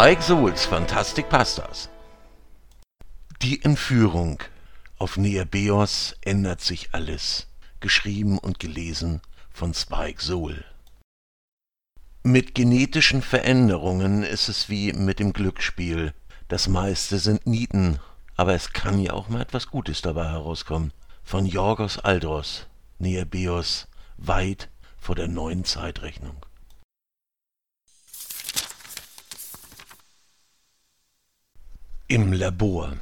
Spike Souls Fantastic Pastas. Die Entführung. Auf Neabeos ändert sich alles. Geschrieben und gelesen von Spike Soul. Mit genetischen Veränderungen ist es wie mit dem Glücksspiel. Das meiste sind Nieten, aber es kann ja auch mal etwas Gutes dabei herauskommen. Von Jorgos Aldros, Neabeos, weit vor der neuen Zeitrechnung. Im Labor.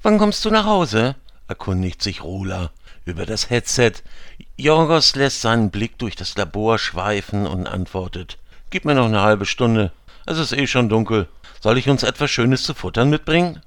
Wann kommst du nach Hause? erkundigt sich Rola über das Headset. Jorgos lässt seinen Blick durch das Labor schweifen und antwortet: Gib mir noch eine halbe Stunde. Es ist eh schon dunkel. Soll ich uns etwas Schönes zu futtern mitbringen?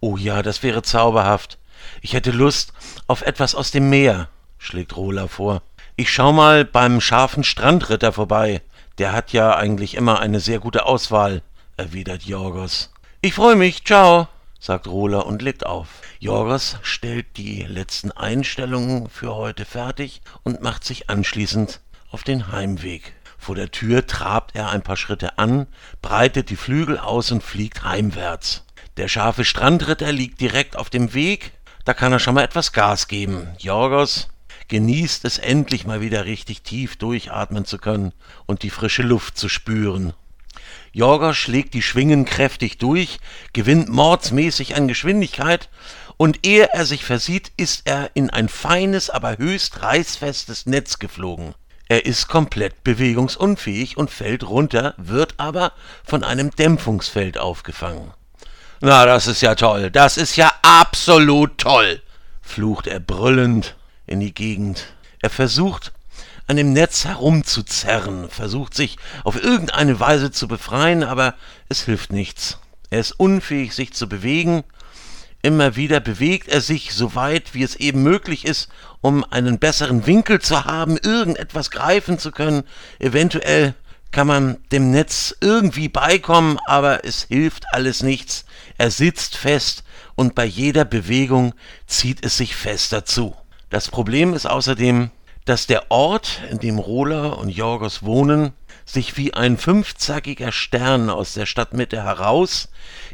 Oh ja, das wäre zauberhaft. Ich hätte Lust auf etwas aus dem Meer, schlägt Rola vor. Ich schau mal beim scharfen Strandritter vorbei. Der hat ja eigentlich immer eine sehr gute Auswahl, erwidert Jorgos. Ich freue mich, ciao, sagt Rola und legt auf. Jorgos stellt die letzten Einstellungen für heute fertig und macht sich anschließend auf den Heimweg. Vor der Tür trabt er ein paar Schritte an, breitet die Flügel aus und fliegt heimwärts. Der scharfe Strandritter liegt direkt auf dem Weg, da kann er schon mal etwas Gas geben. Jorgos genießt es endlich mal wieder richtig tief durchatmen zu können und die frische Luft zu spüren. Jorgos schlägt die Schwingen kräftig durch, gewinnt mordsmäßig an Geschwindigkeit, und ehe er sich versieht, ist er in ein feines, aber höchst reißfestes Netz geflogen. Er ist komplett bewegungsunfähig und fällt runter, wird aber von einem Dämpfungsfeld aufgefangen. Na, das ist ja toll, das ist ja absolut toll, flucht er brüllend in die Gegend. Er versucht, an dem Netz herumzuzerren, versucht sich auf irgendeine Weise zu befreien, aber es hilft nichts. Er ist unfähig, sich zu bewegen. Immer wieder bewegt er sich so weit, wie es eben möglich ist, um einen besseren Winkel zu haben, irgendetwas greifen zu können. Eventuell kann man dem Netz irgendwie beikommen, aber es hilft alles nichts. Er sitzt fest und bei jeder Bewegung zieht es sich fester zu. Das Problem ist außerdem, dass der Ort, in dem Rola und Jorgos wohnen, sich wie ein fünfzackiger Stern aus der Stadtmitte heraus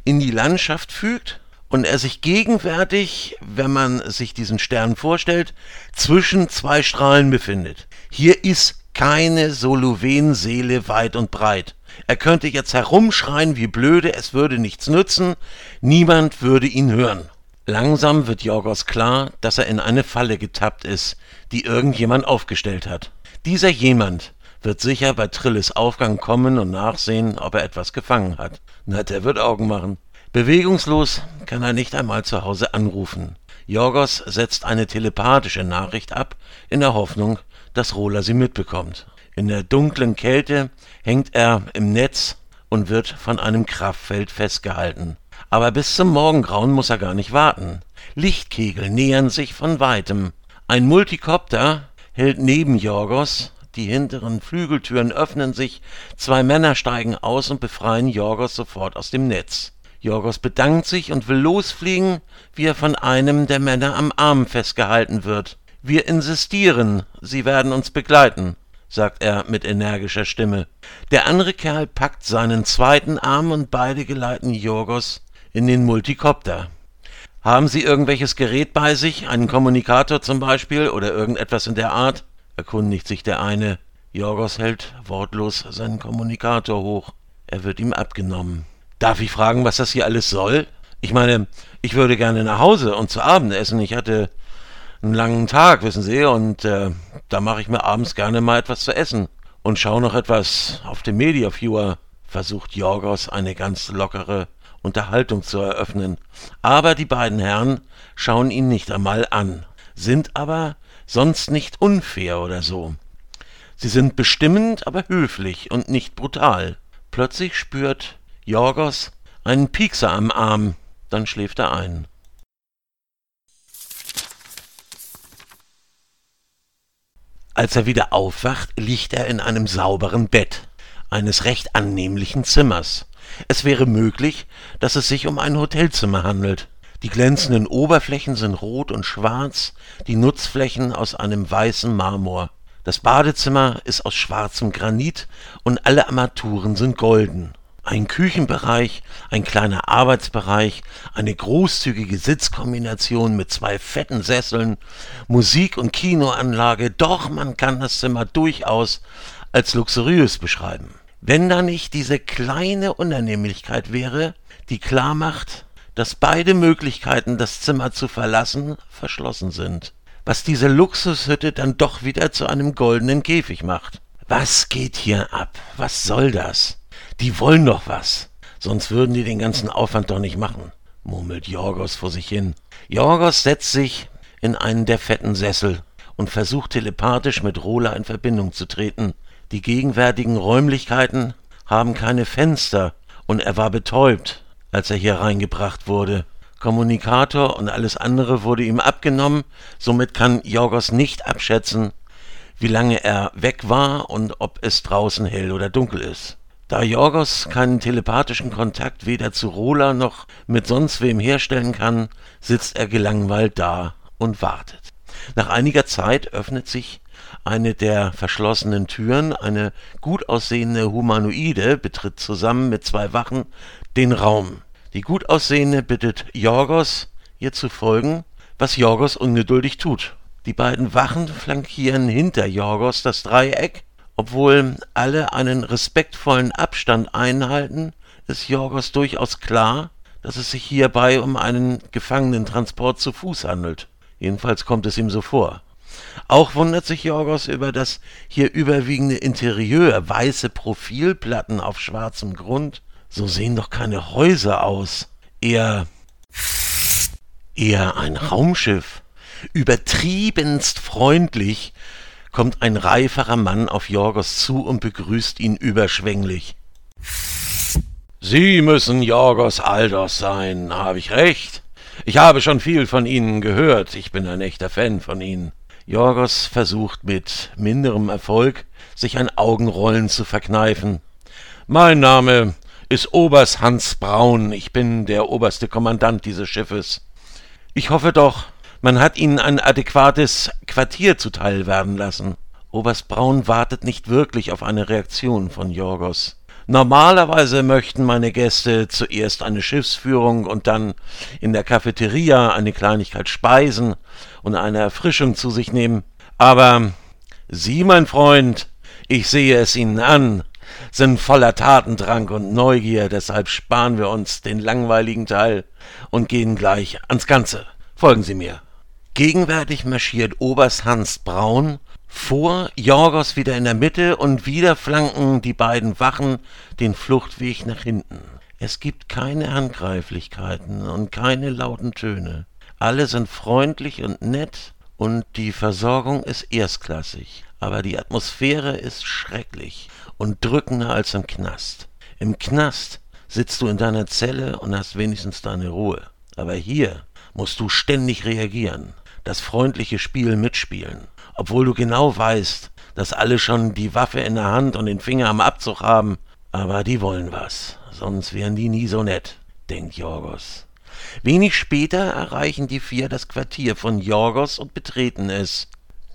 in die Landschaft fügt und er sich gegenwärtig, wenn man sich diesen Stern vorstellt, zwischen zwei Strahlen befindet. Hier ist keine Soluven-Seele weit und breit. Er könnte jetzt herumschreien wie blöde, es würde nichts nützen, niemand würde ihn hören. Langsam wird Jorgos klar, dass er in eine Falle getappt ist, die irgendjemand aufgestellt hat. Dieser jemand wird sicher bei Trilles Aufgang kommen und nachsehen, ob er etwas gefangen hat. Na, der wird Augen machen. Bewegungslos kann er nicht einmal zu Hause anrufen. Jorgos setzt eine telepathische Nachricht ab, in der Hoffnung, dass Rola sie mitbekommt. In der dunklen Kälte hängt er im Netz und wird von einem Kraftfeld festgehalten. Aber bis zum Morgengrauen muss er gar nicht warten. Lichtkegel nähern sich von weitem. Ein Multikopter hält neben Jorgos, die hinteren Flügeltüren öffnen sich, zwei Männer steigen aus und befreien Jorgos sofort aus dem Netz. Jorgos bedankt sich und will losfliegen, wie er von einem der Männer am Arm festgehalten wird. Wir insistieren, Sie werden uns begleiten, sagt er mit energischer Stimme. Der andere Kerl packt seinen zweiten Arm und beide geleiten Jorgos in den Multikopter. Haben Sie irgendwelches Gerät bei sich, einen Kommunikator zum Beispiel oder irgendetwas in der Art? erkundigt sich der eine. Jorgos hält wortlos seinen Kommunikator hoch. Er wird ihm abgenommen. Darf ich fragen, was das hier alles soll? Ich meine, ich würde gerne nach Hause und zu Abend essen. Ich hatte einen langen Tag, wissen Sie, und äh, da mache ich mir abends gerne mal etwas zu essen und schaue noch etwas auf dem Media Viewer. Versucht Jorgos eine ganz lockere Unterhaltung zu eröffnen. Aber die beiden Herren schauen ihn nicht einmal an, sind aber sonst nicht unfair oder so. Sie sind bestimmend, aber höflich und nicht brutal. Plötzlich spürt Jorgos einen Piekser am Arm, dann schläft er ein. Als er wieder aufwacht, liegt er in einem sauberen Bett eines recht annehmlichen Zimmers. Es wäre möglich, dass es sich um ein Hotelzimmer handelt. Die glänzenden Oberflächen sind rot und schwarz, die Nutzflächen aus einem weißen Marmor. Das Badezimmer ist aus schwarzem Granit und alle Armaturen sind golden. Ein Küchenbereich, ein kleiner Arbeitsbereich, eine großzügige Sitzkombination mit zwei fetten Sesseln, Musik- und Kinoanlage, doch man kann das Zimmer durchaus als luxuriös beschreiben. Wenn da nicht diese kleine Unannehmlichkeit wäre, die klar macht, dass beide Möglichkeiten, das Zimmer zu verlassen, verschlossen sind. Was diese Luxushütte dann doch wieder zu einem goldenen Käfig macht. Was geht hier ab? Was soll das? Die wollen doch was. Sonst würden die den ganzen Aufwand doch nicht machen, murmelt Jorgos vor sich hin. Jorgos setzt sich in einen der fetten Sessel und versucht telepathisch mit Rola in Verbindung zu treten. Die gegenwärtigen Räumlichkeiten haben keine Fenster und er war betäubt, als er hier reingebracht wurde. Kommunikator und alles andere wurde ihm abgenommen, somit kann Jorgos nicht abschätzen, wie lange er weg war und ob es draußen hell oder dunkel ist. Da Jorgos keinen telepathischen Kontakt weder zu Rola noch mit sonst wem herstellen kann, sitzt er gelangweilt da und wartet. Nach einiger Zeit öffnet sich eine der verschlossenen Türen, eine gut aussehende Humanoide betritt zusammen mit zwei Wachen den Raum. Die gut aussehende bittet Jorgos, ihr zu folgen, was Jorgos ungeduldig tut. Die beiden Wachen flankieren hinter Jorgos das Dreieck obwohl alle einen respektvollen Abstand einhalten, ist Jorgos durchaus klar, dass es sich hierbei um einen Gefangenentransport zu Fuß handelt. Jedenfalls kommt es ihm so vor. Auch wundert sich Jorgos über das hier überwiegende Interieur, weiße Profilplatten auf schwarzem Grund. So sehen doch keine Häuser aus. Eher. eher ein Raumschiff. Übertriebenst freundlich, kommt ein reiferer Mann auf Jorgos zu und begrüßt ihn überschwänglich. Sie müssen Jorgos Aldos sein, habe ich recht? Ich habe schon viel von Ihnen gehört, ich bin ein echter Fan von Ihnen. Jorgos versucht mit minderem Erfolg, sich ein Augenrollen zu verkneifen. Mein Name ist Oberst Hans Braun, ich bin der oberste Kommandant dieses Schiffes. Ich hoffe doch, man hat ihnen ein adäquates Quartier zuteil werden lassen. Oberst Braun wartet nicht wirklich auf eine Reaktion von Jorgos. Normalerweise möchten meine Gäste zuerst eine Schiffsführung und dann in der Cafeteria eine Kleinigkeit speisen und eine Erfrischung zu sich nehmen. Aber Sie, mein Freund, ich sehe es Ihnen an, sind voller Tatendrang und Neugier, deshalb sparen wir uns den langweiligen Teil und gehen gleich ans Ganze. Folgen Sie mir. Gegenwärtig marschiert Oberst Hans Braun vor, Jorgos wieder in der Mitte und wieder flanken die beiden Wachen den Fluchtweg nach hinten. Es gibt keine Handgreiflichkeiten und keine lauten Töne. Alle sind freundlich und nett und die Versorgung ist erstklassig, aber die Atmosphäre ist schrecklich und drückender als im Knast. Im Knast sitzt du in deiner Zelle und hast wenigstens deine Ruhe. Aber hier musst du ständig reagieren das freundliche Spiel mitspielen, obwohl du genau weißt, dass alle schon die Waffe in der Hand und den Finger am Abzug haben, aber die wollen was, sonst wären die nie so nett, denkt Jorgos. Wenig später erreichen die vier das Quartier von Jorgos und betreten es.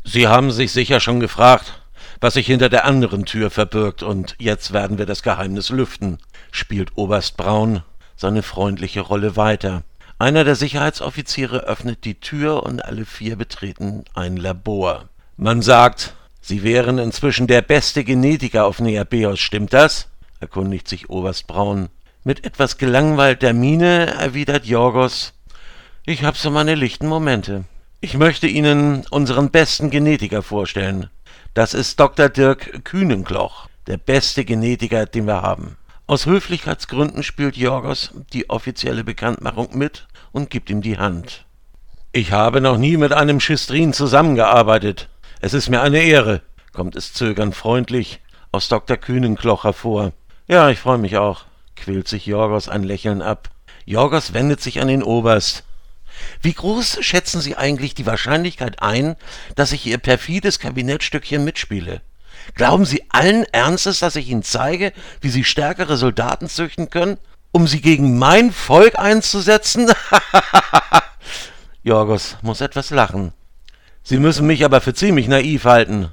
Sie haben sich sicher schon gefragt, was sich hinter der anderen Tür verbirgt, und jetzt werden wir das Geheimnis lüften, spielt Oberst Braun seine freundliche Rolle weiter. Einer der Sicherheitsoffiziere öffnet die Tür und alle vier betreten ein Labor. Man sagt, Sie wären inzwischen der beste Genetiker auf Neabeos, stimmt das? erkundigt sich Oberst Braun. Mit etwas gelangweilter Miene erwidert Jorgos, ich hab so meine lichten Momente. Ich möchte Ihnen unseren besten Genetiker vorstellen. Das ist Dr. Dirk Kühnenkloch, der beste Genetiker, den wir haben. Aus Höflichkeitsgründen spielt Jorgos die offizielle Bekanntmachung mit und gibt ihm die Hand. Ich habe noch nie mit einem Schistrin zusammengearbeitet. Es ist mir eine Ehre, kommt es zögernd freundlich aus Dr. Kühnenkloch hervor. Ja, ich freue mich auch, quält sich Jorgos ein Lächeln ab. Jorgos wendet sich an den Oberst. Wie groß schätzen Sie eigentlich die Wahrscheinlichkeit ein, dass ich Ihr perfides Kabinettstückchen mitspiele? Glauben Sie allen Ernstes, dass ich Ihnen zeige, wie Sie stärkere Soldaten züchten können, um sie gegen mein Volk einzusetzen? Jorgos muss etwas lachen. Sie müssen mich aber für ziemlich naiv halten.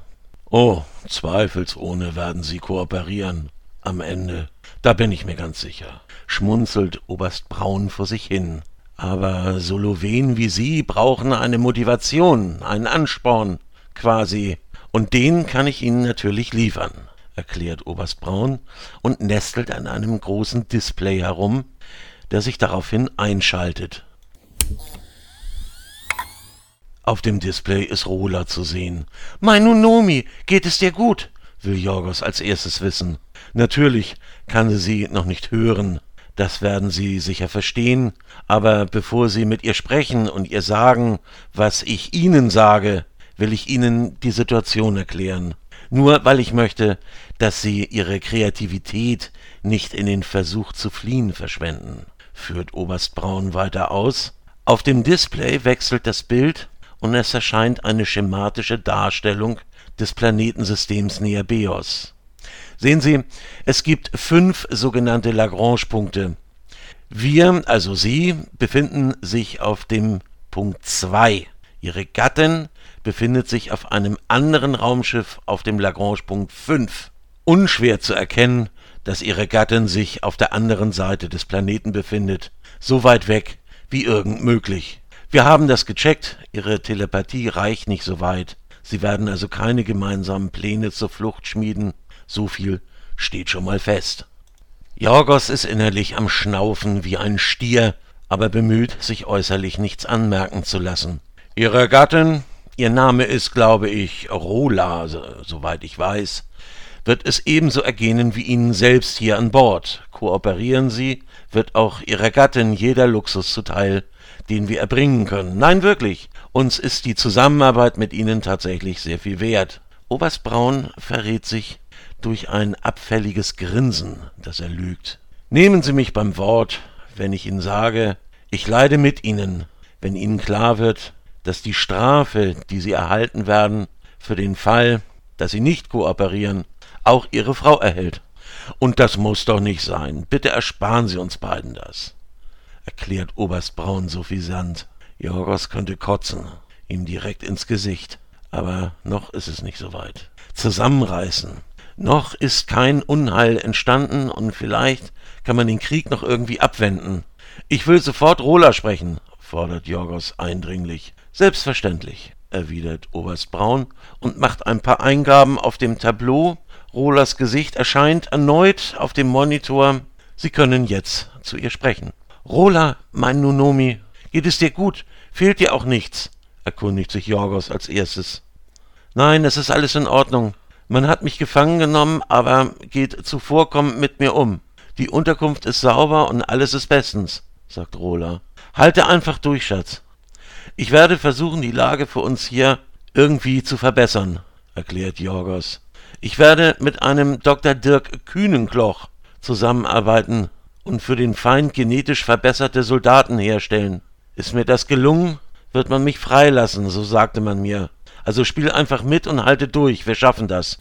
Oh, zweifelsohne werden Sie kooperieren. am Ende. Da bin ich mir ganz sicher. Schmunzelt Oberst Braun vor sich hin. Aber Solowen wie Sie brauchen eine Motivation, einen Ansporn, quasi. Und den kann ich Ihnen natürlich liefern, erklärt Oberst Braun und nestelt an einem großen Display herum, der sich daraufhin einschaltet. Auf dem Display ist Rola zu sehen. Mein Nunomi, geht es dir gut? will Jorgos als erstes wissen. Natürlich kann sie sie noch nicht hören, das werden Sie sicher verstehen, aber bevor Sie mit ihr sprechen und ihr sagen, was ich Ihnen sage, will ich Ihnen die Situation erklären. Nur weil ich möchte, dass Sie Ihre Kreativität nicht in den Versuch zu fliehen verschwenden, führt Oberst Braun weiter aus. Auf dem Display wechselt das Bild und es erscheint eine schematische Darstellung des Planetensystems Neabeos. Sehen Sie, es gibt fünf sogenannte Lagrange-Punkte. Wir, also Sie, befinden sich auf dem Punkt 2. Ihre Gattin befindet sich auf einem anderen Raumschiff auf dem Lagrange-Punkt 5. Unschwer zu erkennen, dass Ihre Gattin sich auf der anderen Seite des Planeten befindet, so weit weg wie irgend möglich. Wir haben das gecheckt, Ihre Telepathie reicht nicht so weit. Sie werden also keine gemeinsamen Pläne zur Flucht schmieden. So viel steht schon mal fest. Jorgos ist innerlich am Schnaufen wie ein Stier, aber bemüht, sich äußerlich nichts anmerken zu lassen. Ihre Gattin, ihr Name ist, glaube ich, Rola, so, soweit ich weiß, wird es ebenso ergehen wie Ihnen selbst hier an Bord. Kooperieren Sie, wird auch Ihrer Gattin jeder Luxus zuteil, den wir erbringen können. Nein, wirklich. Uns ist die Zusammenarbeit mit Ihnen tatsächlich sehr viel wert. Oberst Braun verrät sich durch ein abfälliges Grinsen, das er lügt. Nehmen Sie mich beim Wort, wenn ich Ihnen sage, ich leide mit Ihnen, wenn Ihnen klar wird, dass die Strafe, die Sie erhalten werden, für den Fall, dass Sie nicht kooperieren, auch Ihre Frau erhält. Und das muss doch nicht sein. Bitte ersparen Sie uns beiden das erklärt Oberst Braun suffisant. Jorgos könnte kotzen, ihm direkt ins Gesicht. Aber noch ist es nicht so weit. Zusammenreißen. Noch ist kein Unheil entstanden und vielleicht kann man den Krieg noch irgendwie abwenden. Ich will sofort Rola sprechen, fordert Jorgos eindringlich. Selbstverständlich, erwidert Oberst Braun und macht ein paar Eingaben auf dem Tableau. Rolas Gesicht erscheint erneut auf dem Monitor. Sie können jetzt zu ihr sprechen. Rola, mein Nunomi, geht es dir gut? Fehlt dir auch nichts? erkundigt sich Jorgos als erstes. Nein, es ist alles in Ordnung. Man hat mich gefangen genommen, aber geht zuvorkommend mit mir um. Die Unterkunft ist sauber und alles ist bestens, sagt Rola. Halte einfach durch, Schatz. Ich werde versuchen, die Lage für uns hier irgendwie zu verbessern, erklärt Jorgos. Ich werde mit einem Dr. Dirk Kühnenkloch zusammenarbeiten, und für den Feind genetisch verbesserte Soldaten herstellen. Ist mir das gelungen, wird man mich freilassen, so sagte man mir. Also spiel einfach mit und halte durch, wir schaffen das.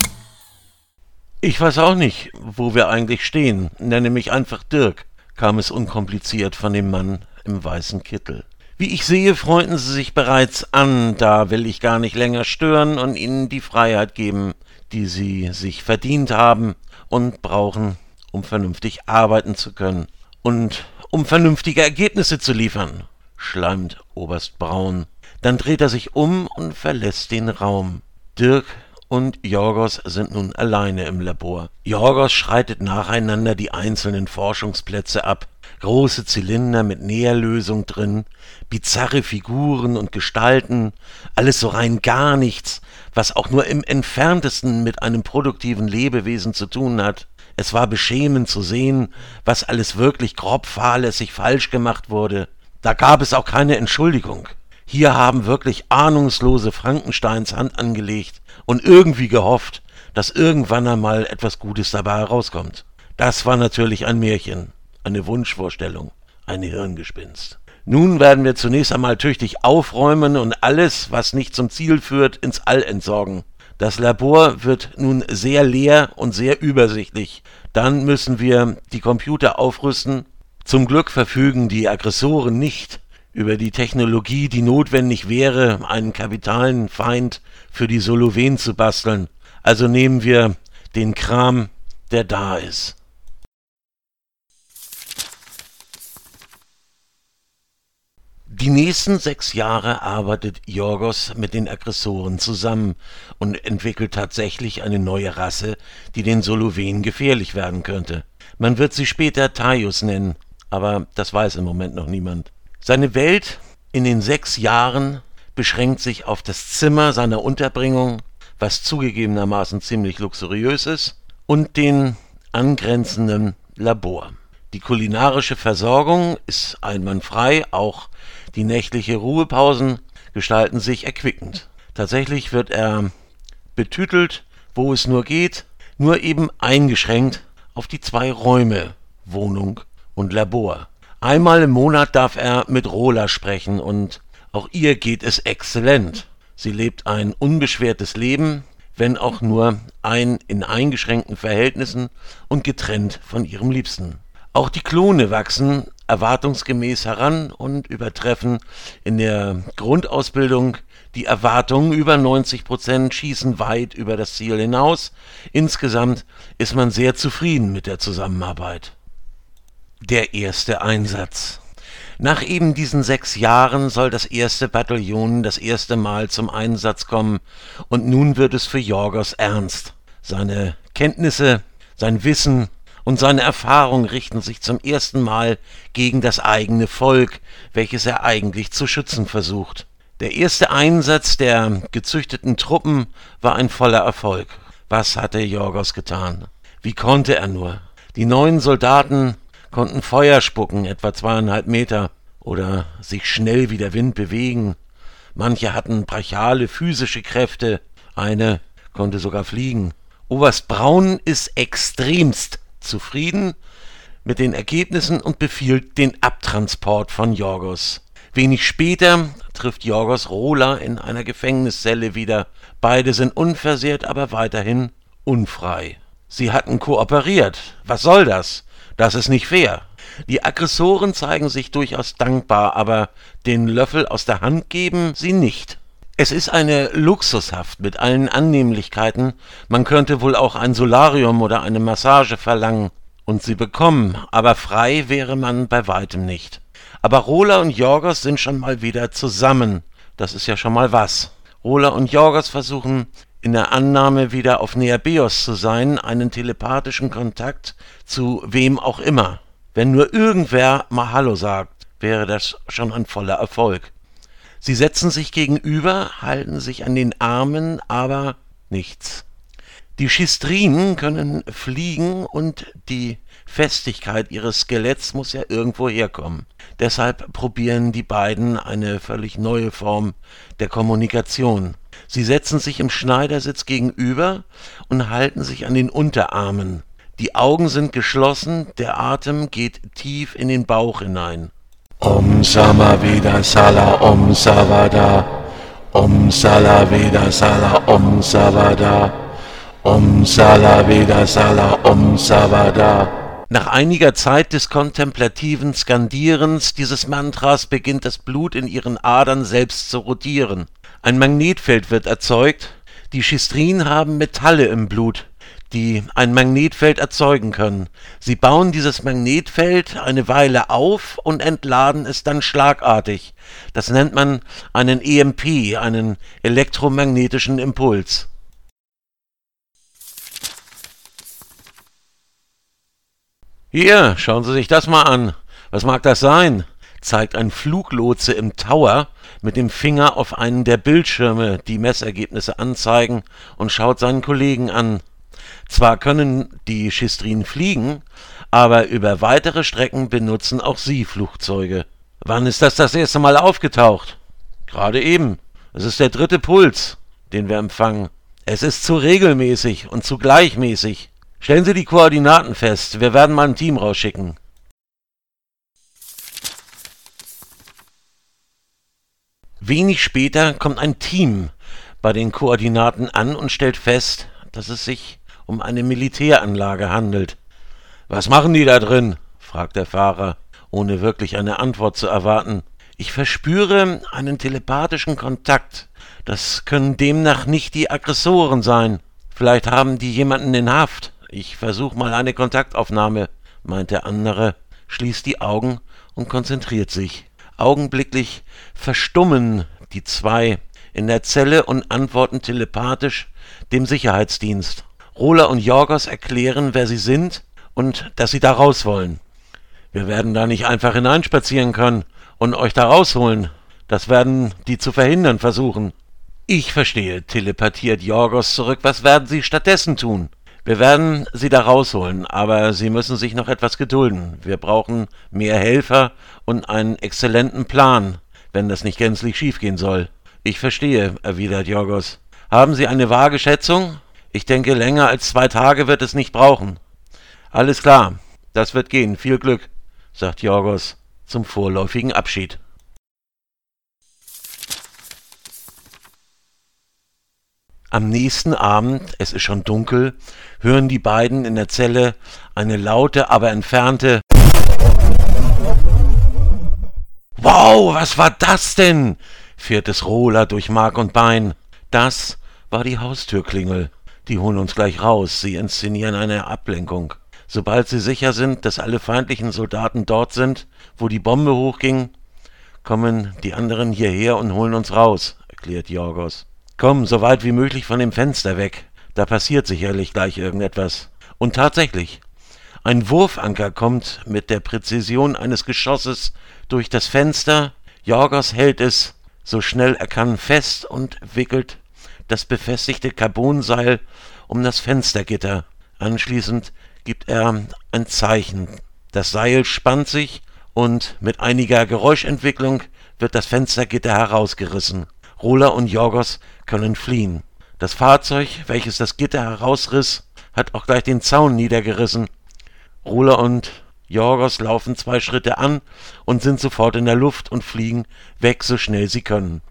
Ich weiß auch nicht, wo wir eigentlich stehen. Nenne mich einfach Dirk, kam es unkompliziert von dem Mann im weißen Kittel. Wie ich sehe, freunden Sie sich bereits an, da will ich gar nicht länger stören und Ihnen die Freiheit geben, die Sie sich verdient haben und brauchen um vernünftig arbeiten zu können und um vernünftige Ergebnisse zu liefern, schleimt Oberst Braun. Dann dreht er sich um und verlässt den Raum. Dirk und Jorgos sind nun alleine im Labor. Jorgos schreitet nacheinander die einzelnen Forschungsplätze ab. Große Zylinder mit Nährlösung drin, bizarre Figuren und Gestalten, alles so rein gar nichts, was auch nur im entferntesten mit einem produktiven Lebewesen zu tun hat. Es war beschämend zu sehen, was alles wirklich grob fahrlässig falsch gemacht wurde. Da gab es auch keine Entschuldigung. Hier haben wirklich ahnungslose Frankensteins Hand angelegt und irgendwie gehofft, dass irgendwann einmal etwas Gutes dabei herauskommt. Das war natürlich ein Märchen, eine Wunschvorstellung, ein Hirngespinst. Nun werden wir zunächst einmal tüchtig aufräumen und alles, was nicht zum Ziel führt, ins All entsorgen. Das Labor wird nun sehr leer und sehr übersichtlich. Dann müssen wir die Computer aufrüsten. Zum Glück verfügen die Aggressoren nicht über die Technologie, die notwendig wäre, einen kapitalen Feind für die Solowen zu basteln. Also nehmen wir den Kram, der da ist. Die nächsten sechs Jahre arbeitet Jorgos mit den Aggressoren zusammen und entwickelt tatsächlich eine neue Rasse, die den Solowen gefährlich werden könnte. Man wird sie später Taius nennen, aber das weiß im Moment noch niemand. Seine Welt in den sechs Jahren beschränkt sich auf das Zimmer seiner Unterbringung, was zugegebenermaßen ziemlich luxuriös ist, und den angrenzenden Labor. Die kulinarische Versorgung ist einwandfrei, auch die nächtliche Ruhepausen gestalten sich erquickend. Tatsächlich wird er betütelt, wo es nur geht, nur eben eingeschränkt auf die zwei Räume Wohnung und Labor. Einmal im Monat darf er mit Rola sprechen und auch ihr geht es exzellent. Sie lebt ein unbeschwertes Leben, wenn auch nur ein in eingeschränkten Verhältnissen und getrennt von ihrem Liebsten. Auch die Klone wachsen erwartungsgemäß heran und übertreffen in der Grundausbildung die Erwartungen. Über 90 Prozent schießen weit über das Ziel hinaus. Insgesamt ist man sehr zufrieden mit der Zusammenarbeit. Der erste Einsatz. Nach eben diesen sechs Jahren soll das erste Bataillon das erste Mal zum Einsatz kommen, und nun wird es für Jorgos ernst. Seine Kenntnisse, sein Wissen und seine Erfahrung richten sich zum ersten Mal gegen das eigene Volk, welches er eigentlich zu schützen versucht. Der erste Einsatz der gezüchteten Truppen war ein voller Erfolg. Was hatte Jorgos getan? Wie konnte er nur? Die neuen Soldaten konnten Feuer spucken, etwa zweieinhalb Meter, oder sich schnell wie der Wind bewegen. Manche hatten brachiale physische Kräfte, eine konnte sogar fliegen. Oberst Braun ist extremst zufrieden mit den Ergebnissen und befiehlt den Abtransport von Jorgos. Wenig später trifft Jorgos Rola in einer Gefängniszelle wieder. Beide sind unversehrt, aber weiterhin unfrei. Sie hatten kooperiert. Was soll das? Das ist nicht fair. Die Aggressoren zeigen sich durchaus dankbar, aber den Löffel aus der Hand geben sie nicht. Es ist eine Luxushaft mit allen Annehmlichkeiten, man könnte wohl auch ein Solarium oder eine Massage verlangen und sie bekommen, aber frei wäre man bei weitem nicht. Aber Rola und Jorgos sind schon mal wieder zusammen. Das ist ja schon mal was. Rola und Jorgos versuchen in der Annahme wieder auf Neabeos zu sein, einen telepathischen Kontakt zu wem auch immer. Wenn nur irgendwer mal Hallo sagt, wäre das schon ein voller Erfolg. Sie setzen sich gegenüber, halten sich an den Armen, aber nichts. Die Schistrinen können fliegen und die Festigkeit ihres Skeletts muss ja irgendwo herkommen. Deshalb probieren die beiden eine völlig neue Form der Kommunikation. Sie setzen sich im Schneidersitz gegenüber und halten sich an den Unterarmen. Die Augen sind geschlossen, der Atem geht tief in den Bauch hinein. Om Samavida Sala Om Savada Om Salaveda Sala Om Savada Om Salaveda Sala Om Savada nach einiger Zeit des kontemplativen Skandierens dieses Mantras beginnt das Blut in ihren Adern selbst zu rotieren. Ein Magnetfeld wird erzeugt. Die Schistrin haben Metalle im Blut die ein Magnetfeld erzeugen können. Sie bauen dieses Magnetfeld eine Weile auf und entladen es dann schlagartig. Das nennt man einen EMP, einen elektromagnetischen Impuls. Hier, schauen Sie sich das mal an. Was mag das sein? zeigt ein Fluglotse im Tower mit dem Finger auf einen der Bildschirme, die Messergebnisse anzeigen, und schaut seinen Kollegen an. Zwar können die Schistrin fliegen, aber über weitere Strecken benutzen auch sie Flugzeuge. Wann ist das das erste Mal aufgetaucht? Gerade eben. Es ist der dritte Puls, den wir empfangen. Es ist zu regelmäßig und zu gleichmäßig. Stellen Sie die Koordinaten fest. Wir werden mal ein Team rausschicken. Wenig später kommt ein Team bei den Koordinaten an und stellt fest, dass es sich um eine Militäranlage handelt. Was machen die da drin? fragt der Fahrer, ohne wirklich eine Antwort zu erwarten. Ich verspüre einen telepathischen Kontakt. Das können demnach nicht die Aggressoren sein. Vielleicht haben die jemanden in Haft. Ich versuch mal eine Kontaktaufnahme, meint der andere, schließt die Augen und konzentriert sich. Augenblicklich verstummen die zwei in der Zelle und antworten telepathisch dem Sicherheitsdienst. Rola und Jorgos erklären, wer sie sind und dass sie da raus wollen. Wir werden da nicht einfach hineinspazieren können und euch da rausholen. Das werden die zu verhindern versuchen. Ich verstehe, telepathiert Jorgos zurück. Was werden sie stattdessen tun? Wir werden sie da rausholen, aber sie müssen sich noch etwas gedulden. Wir brauchen mehr Helfer und einen exzellenten Plan, wenn das nicht gänzlich schiefgehen soll. Ich verstehe, erwidert Jorgos. Haben Sie eine vage Schätzung? Ich denke, länger als zwei Tage wird es nicht brauchen. Alles klar, das wird gehen. Viel Glück, sagt Jorgos zum vorläufigen Abschied. Am nächsten Abend, es ist schon dunkel, hören die beiden in der Zelle eine laute, aber entfernte Wow, was war das denn? fährt es Rola durch Mark und Bein. Das war die Haustürklingel. Die holen uns gleich raus. Sie inszenieren eine Ablenkung. Sobald sie sicher sind, dass alle feindlichen Soldaten dort sind, wo die Bombe hochging, kommen die anderen hierher und holen uns raus, erklärt Jorgos. Komm, so weit wie möglich von dem Fenster weg. Da passiert sicherlich gleich irgendetwas. Und tatsächlich, ein Wurfanker kommt mit der Präzision eines Geschosses durch das Fenster. Jorgos hält es so schnell er kann fest und wickelt das befestigte Carbonseil um das Fenstergitter. Anschließend gibt er ein Zeichen. Das Seil spannt sich und mit einiger Geräuschentwicklung wird das Fenstergitter herausgerissen. Rola und Jorgos können fliehen. Das Fahrzeug, welches das Gitter herausriss, hat auch gleich den Zaun niedergerissen. Rola und Jorgos laufen zwei Schritte an und sind sofort in der Luft und fliegen weg, so schnell sie können.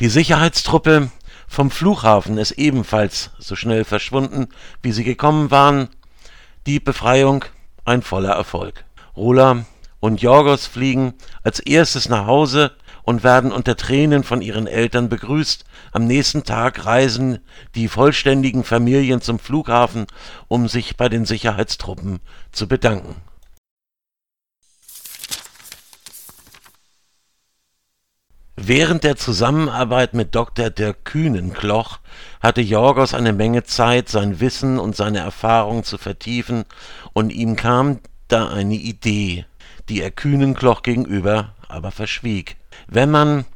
Die Sicherheitstruppe vom Flughafen ist ebenfalls so schnell verschwunden, wie sie gekommen waren. Die Befreiung ein voller Erfolg. Rola und Jorgos fliegen als erstes nach Hause und werden unter Tränen von ihren Eltern begrüßt. Am nächsten Tag reisen die vollständigen Familien zum Flughafen, um sich bei den Sicherheitstruppen zu bedanken. Während der Zusammenarbeit mit Dr. Dirk Kühnenkloch hatte Jorgos eine Menge Zeit, sein Wissen und seine Erfahrung zu vertiefen, und ihm kam da eine Idee, die er Kühnenkloch gegenüber aber verschwieg. Wenn man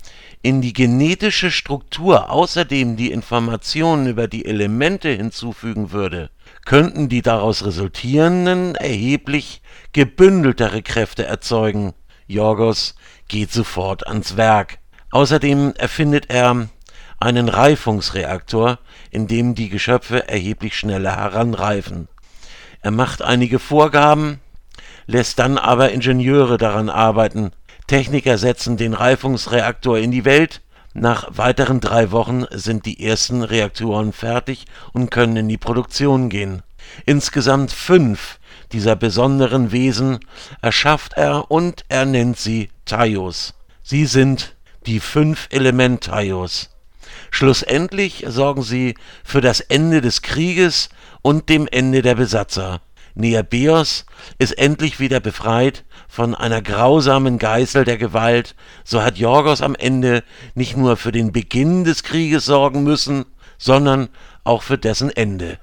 in die genetische Struktur außerdem die Informationen über die Elemente hinzufügen würde, könnten die daraus resultierenden erheblich gebündeltere Kräfte erzeugen. Jorgos geht sofort ans Werk. Außerdem erfindet er einen Reifungsreaktor, in dem die Geschöpfe erheblich schneller heranreifen. Er macht einige Vorgaben, lässt dann aber Ingenieure daran arbeiten. Techniker setzen den Reifungsreaktor in die Welt. Nach weiteren drei Wochen sind die ersten Reaktoren fertig und können in die Produktion gehen. Insgesamt fünf dieser besonderen Wesen erschafft er und er nennt sie Taios. Sie sind die fünf Elementaios. Schlussendlich sorgen sie für das Ende des Krieges und dem Ende der Besatzer. Neabeos ist endlich wieder befreit von einer grausamen Geißel der Gewalt, so hat Jorgos am Ende nicht nur für den Beginn des Krieges sorgen müssen, sondern auch für dessen Ende.